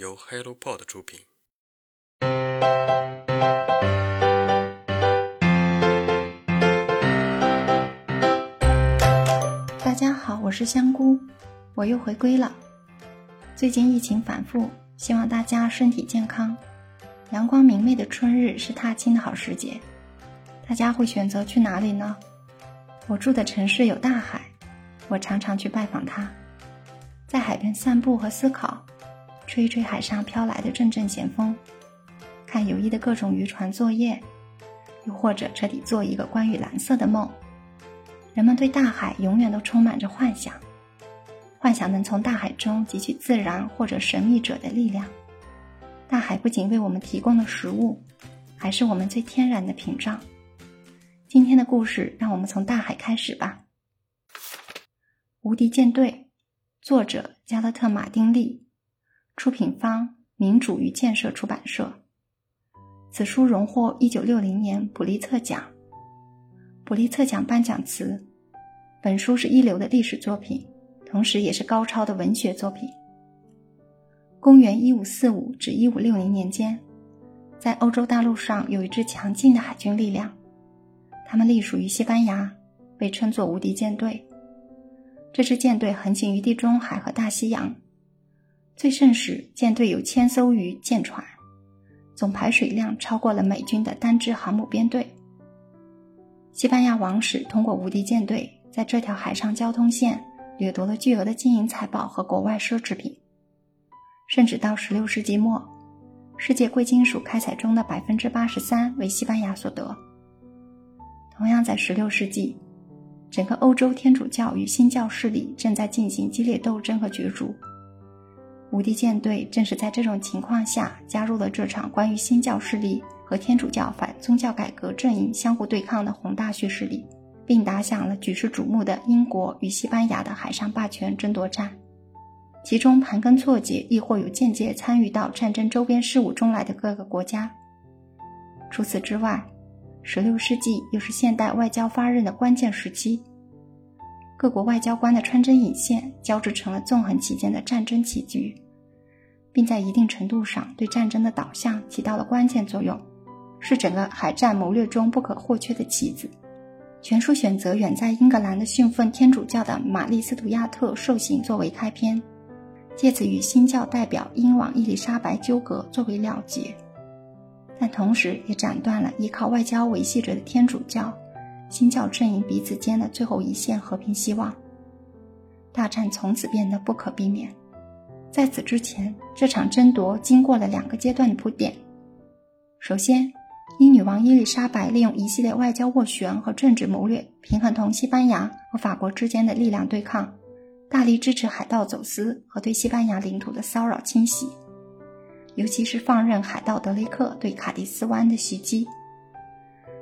由 HelloPod 出品。大家好，我是香菇，我又回归了。最近疫情反复，希望大家身体健康。阳光明媚的春日是踏青的好时节，大家会选择去哪里呢？我住的城市有大海，我常常去拜访它，在海边散步和思考。吹吹海上飘来的阵阵咸风，看游弋的各种渔船作业，又或者彻底做一个关于蓝色的梦。人们对大海永远都充满着幻想，幻想能从大海中汲取自然或者神秘者的力量。大海不仅为我们提供了食物，还是我们最天然的屏障。今天的故事，让我们从大海开始吧。《无敌舰队》，作者加勒特·马丁利。出品方：民主与建设出版社。此书荣获一九六零年普利策奖。普利策奖颁奖词：本书是一流的历史作品，同时也是高超的文学作品。公元一五四五至一五六零年间，在欧洲大陆上有一支强劲的海军力量，他们隶属于西班牙，被称作无敌舰队。这支舰队横行于地中海和大西洋。最盛时，舰队有千艘余舰船，总排水量超过了美军的单支航母编队。西班牙王室通过无敌舰队，在这条海上交通线掠夺了巨额的金银财宝和国外奢侈品，甚至到16世纪末，世界贵金属开采中的百分之八十三为西班牙所得。同样在16世纪，整个欧洲天主教与新教势力正在进行激烈斗争和角逐。无敌舰队正是在这种情况下加入了这场关于新教势力和天主教反宗教改革阵营相互对抗的宏大叙事里，并打响了举世瞩目的英国与西班牙的海上霸权争夺战。其中盘根错节，亦或有间接参与到战争周边事务中来的各个国家。除此之外，16世纪又是现代外交发轫的关键时期。各国外交官的穿针引线交织成了纵横其间的战争棋局，并在一定程度上对战争的导向起到了关键作用，是整个海战谋略中不可或缺的棋子。全书选择远在英格兰的信奉天主教的玛丽·斯图亚特受刑作为开篇，借此与新教代表英王伊丽莎白纠葛作为了结，但同时也斩断了依靠外交维系着的天主教。新教阵营彼此间的最后一线和平希望，大战从此变得不可避免。在此之前，这场争夺经过了两个阶段的铺垫。首先，英女王伊丽莎白利用一系列外交斡旋和政治谋略，平衡同西班牙和法国之间的力量对抗，大力支持海盗走私和对西班牙领土的骚扰侵袭，尤其是放任海盗德雷克对卡迪斯湾的袭击。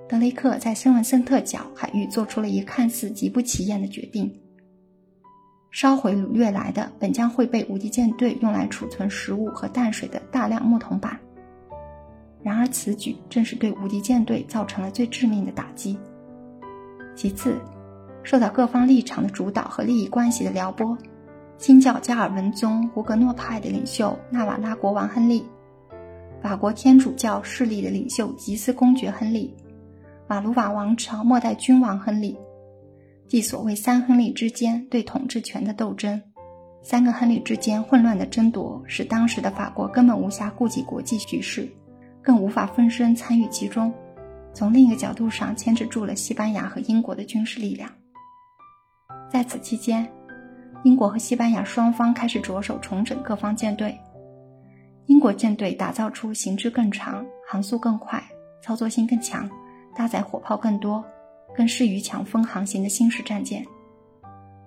德雷克在圣文森特角海域做出了一看似极不起眼的决定：烧毁掳掠来的本将会被无敌舰队用来储存食物和淡水的大量木桶板。然而，此举正是对无敌舰队造成了最致命的打击。其次，受到各方立场的主导和利益关系的撩拨，新教加尔文宗胡格诺派的领袖纳瓦拉国王亨利，法国天主教势力的领袖吉斯公爵亨利。马鲁瓦王朝末代君王亨利，即所谓三亨利之间对统治权的斗争，三个亨利之间混乱的争夺，使当时的法国根本无暇顾及国际局势，更无法分身参与其中。从另一个角度上，牵制住了西班牙和英国的军事力量。在此期间，英国和西班牙双方开始着手重整各方舰队。英国舰队打造出行至更长、航速更快、操作性更强。搭载火炮更多、更适于强风航行的新式战舰，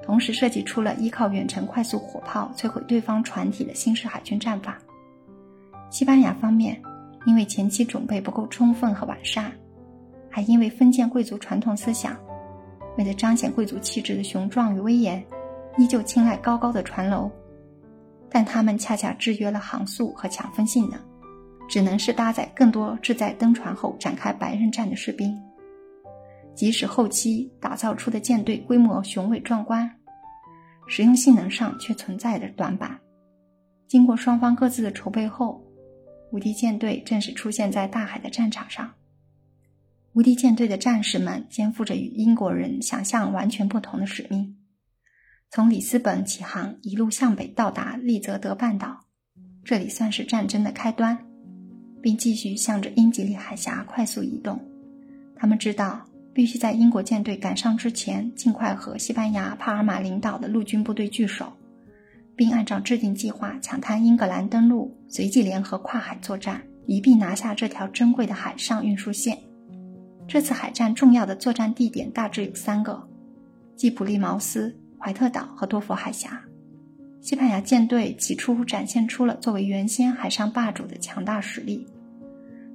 同时设计出了依靠远程快速火炮摧毁对方船体的新式海军战法。西班牙方面因为前期准备不够充分和完善，还因为封建贵族传统思想，为了彰显贵族气质的雄壮与威严，依旧青睐高高的船楼，但他们恰恰制约了航速和抢风性能。只能是搭载更多志在登船后展开白刃战的士兵，即使后期打造出的舰队规模雄伟壮观，实用性能上却存在着短板。经过双方各自的筹备后，无敌舰队正式出现在大海的战场上。无敌舰队的战士们肩负着与英国人想象完全不同的使命，从里斯本起航，一路向北到达利泽德半岛，这里算是战争的开端，并继续向着英吉利海峡快速移动。他们知道，必须在英国舰队赶上之前，尽快和西班牙帕尔马领导的陆军部队聚首，并按照制定计划抢滩英格兰登陆，随即联合跨海作战，一并拿下这条珍贵的海上运输线。这次海战重要的作战地点大致有三个：基普利茅斯、怀特岛和多佛海峡。西班牙舰队起初展现出了作为原先海上霸主的强大实力，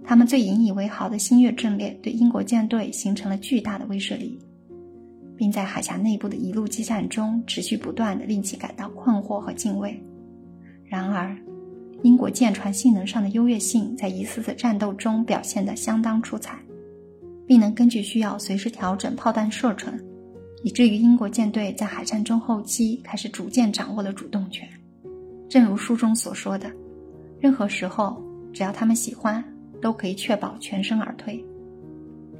他们最引以为豪的新月阵列对英国舰队形成了巨大的威慑力，并在海峡内部的一路激战中持续不断的令其感到困惑和敬畏。然而，英国舰船性能上的优越性在一次次战斗中表现得相当出彩。并能根据需要随时调整炮弹射程，以至于英国舰队在海战中后期开始逐渐掌握了主动权。正如书中所说的，任何时候只要他们喜欢，都可以确保全身而退。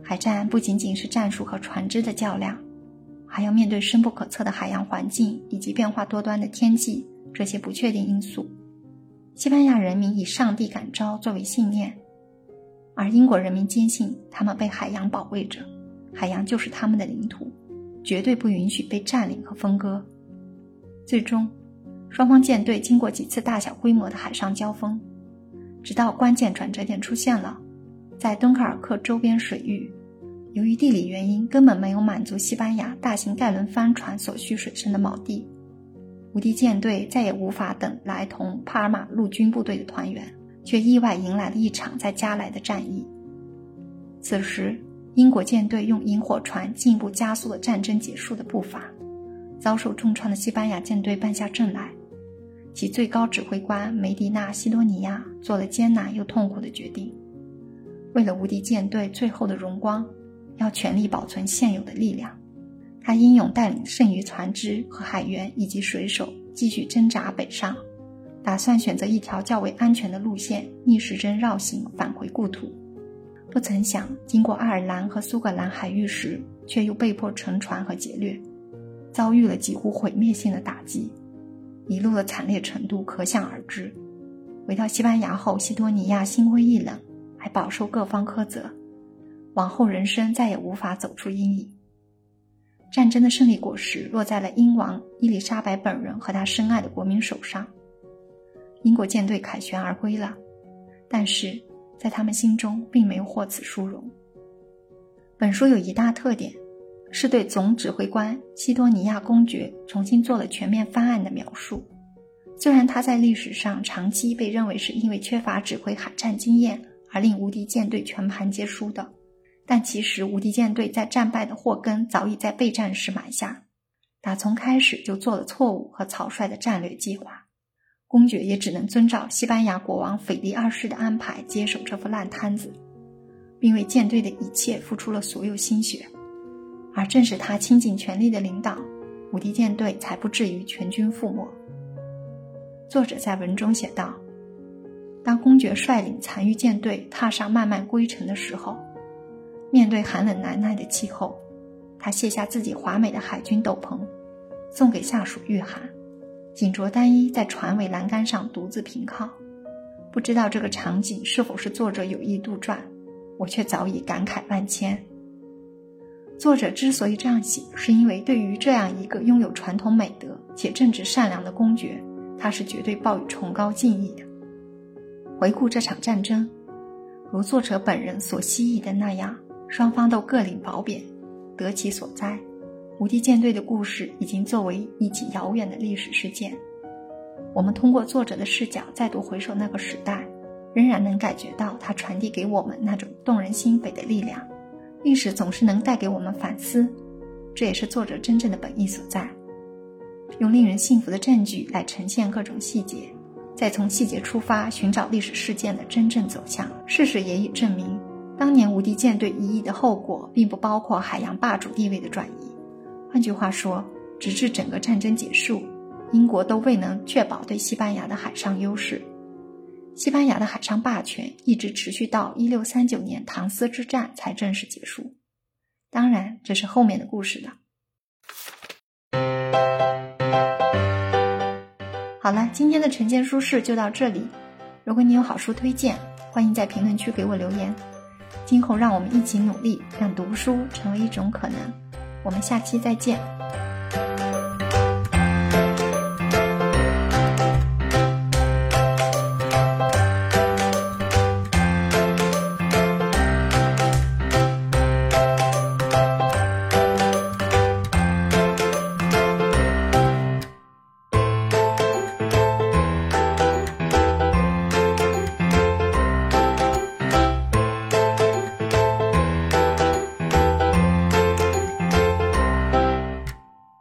海战不仅仅是战术和船只的较量，还要面对深不可测的海洋环境以及变化多端的天气这些不确定因素。西班牙人民以上帝感召作为信念。而英国人民坚信，他们被海洋保卫着，海洋就是他们的领土，绝对不允许被占领和分割。最终，双方舰队经过几次大小规模的海上交锋，直到关键转折点出现了，在敦刻尔克周边水域，由于地理原因，根本没有满足西班牙大型盖伦帆船所需水深的锚地，无敌舰队再也无法等来同帕尔马陆军部队的团圆。却意外迎来了一场在加来的战役。此时，英国舰队用引火船进一步加速了战争结束的步伐。遭受重创的西班牙舰队败下阵来，其最高指挥官梅迪纳·西多尼亚做了艰难又痛苦的决定：为了无敌舰队最后的荣光，要全力保存现有的力量。他英勇带领剩余船只和海员以及水手继续挣扎北上。打算选择一条较为安全的路线，逆时针绕行返回故土。不曾想，经过爱尔兰和苏格兰海域时，却又被迫沉船和劫掠，遭遇了几乎毁灭性的打击。一路的惨烈程度可想而知。回到西班牙后，西多尼亚心灰意冷，还饱受各方苛责，往后人生再也无法走出阴影。战争的胜利果实落在了英王伊丽莎白本人和他深爱的国民手上。英国舰队凯旋而归了，但是在他们心中并没有获此殊荣。本书有一大特点，是对总指挥官西多尼亚公爵重新做了全面翻案的描述。虽然他在历史上长期被认为是因为缺乏指挥海战经验而令无敌舰队全盘皆输的，但其实无敌舰队在战败的祸根早已在备战时埋下，打从开始就做了错误和草率的战略计划。公爵也只能遵照西班牙国王腓力二世的安排接手这副烂摊子，并为舰队的一切付出了所有心血。而正是他倾尽全力的领导，无敌舰队才不至于全军覆没。作者在文中写道：“当公爵率领残余舰队踏上漫漫归程的时候，面对寒冷难耐的气候，他卸下自己华美的海军斗篷，送给下属御寒。”仅着单衣在船尾栏杆上独自平靠，不知道这个场景是否是作者有意杜撰，我却早已感慨万千。作者之所以这样写，是因为对于这样一个拥有传统美德且正直善良的公爵，他是绝对抱有崇高敬意的。回顾这场战争，如作者本人所希冀的那样，双方都各领褒贬，得其所哉。无敌舰队的故事已经作为一起遥远的历史事件，我们通过作者的视角再度回首那个时代，仍然能感觉到它传递给我们那种动人心扉的力量。历史总是能带给我们反思，这也是作者真正的本意所在。用令人信服的证据来呈现各种细节，再从细节出发寻找历史事件的真正走向。事实也已证明，当年无敌舰队一役的后果，并不包括海洋霸主地位的转移。换句话说，直至整个战争结束，英国都未能确保对西班牙的海上优势。西班牙的海上霸权一直持续到一六三九年唐斯之战才正式结束。当然，这是后面的故事了。好了，今天的晨间书事就到这里。如果你有好书推荐，欢迎在评论区给我留言。今后让我们一起努力，让读书成为一种可能。我们下期再见。